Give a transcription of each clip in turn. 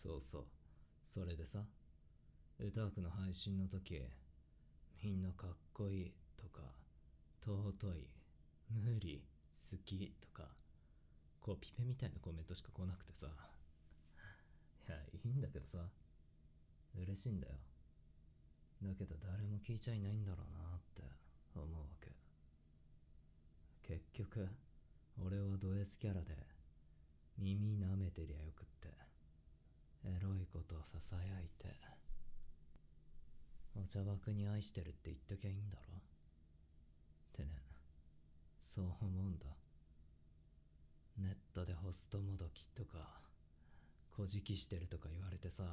そうそう。それでさ歌枠の配信の時みんなかっこいいとか尊い無理好きとかコピペみたいなコメントしか来なくてさいやいいんだけどさ嬉しいんだよ。だけど誰も聞いちゃいないんだろうなって思うわけ。結局俺はド S キャラで耳舐めてりゃよくって。エロいことをささやいてお茶枠に愛してるって言っときゃいいんだろ？ってね。そう思うんだ。ネットでホストもどきとかこじきしてるとか言われてさ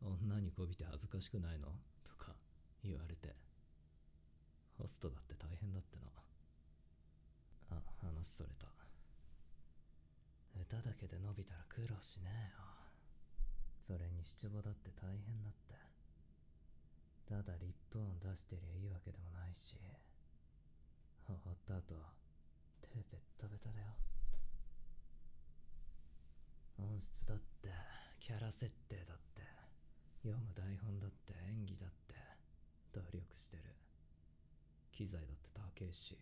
女にこびて恥ずかしくないの？とか言われてホストだって大変だってなあ話それた。歌だけで伸びたら苦労しねえよ。それに七五だって大変だって。ただリップ音出してりゃいいわけでもないし。終わった後手ベッタベタだよ。音質だってキャラ設定だって読む台本だって演技だって努力してる。機材だって高えし。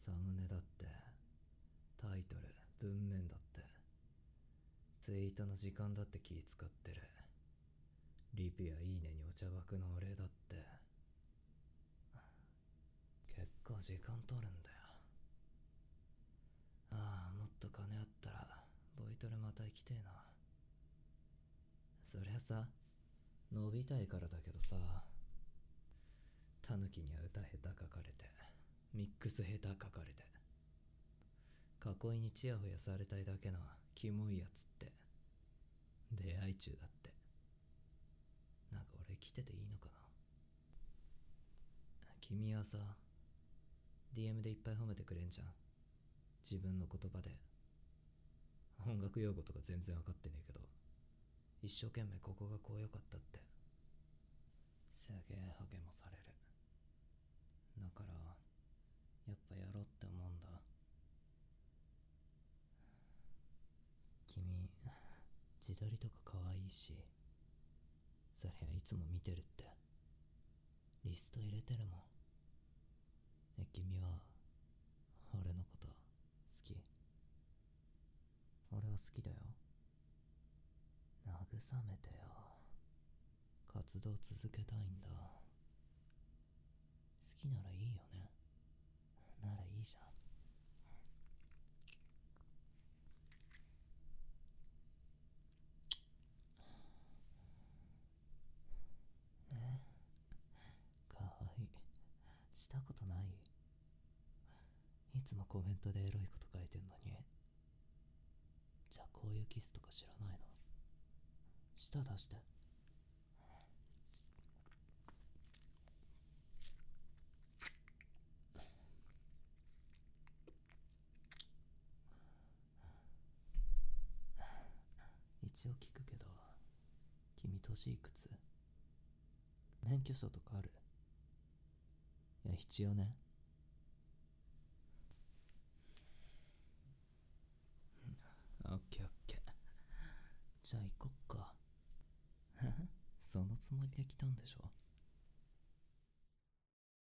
サムネだってタイトル文面だってツイートの時間だって気使ってる。リプやいいねにお茶枠のお礼だって。結構時間取るんだよ。ああもっと金あったらボイトレまた行きてえな。そりゃさ伸びたいからだけどさタヌキには歌下手書かれてミックス下手書かれて。囲いにチヤホヤされたいだけのキモいやつって。出会い中だって。なんか俺来てていいのかな。君はさ DM でいっぱい褒めてくれんじゃん。自分の言葉で。音楽用語とか全然分かってねえけど。一生懸命ここがこうよかったって。すげえ励まされる。だからやっぱやろうって思うんだ君自撮りとか可愛いしそりゃいつも見てるって。リスト入れてるもん。え君は俺のこと好き。俺は好きだよ。慰めてよ。活動続けたいんだ。好きならいいよねならいいじゃんえかわいいしたことない？いつもコメントでエロいこと書いてんのに。じゃあこういうキスとか知らないの？舌出して。一応聞くけど君年いくつ？免許証とかある？いや必要ね。オッケーオッケー。じゃあ行こっか。そのつもりで来たんでしょ？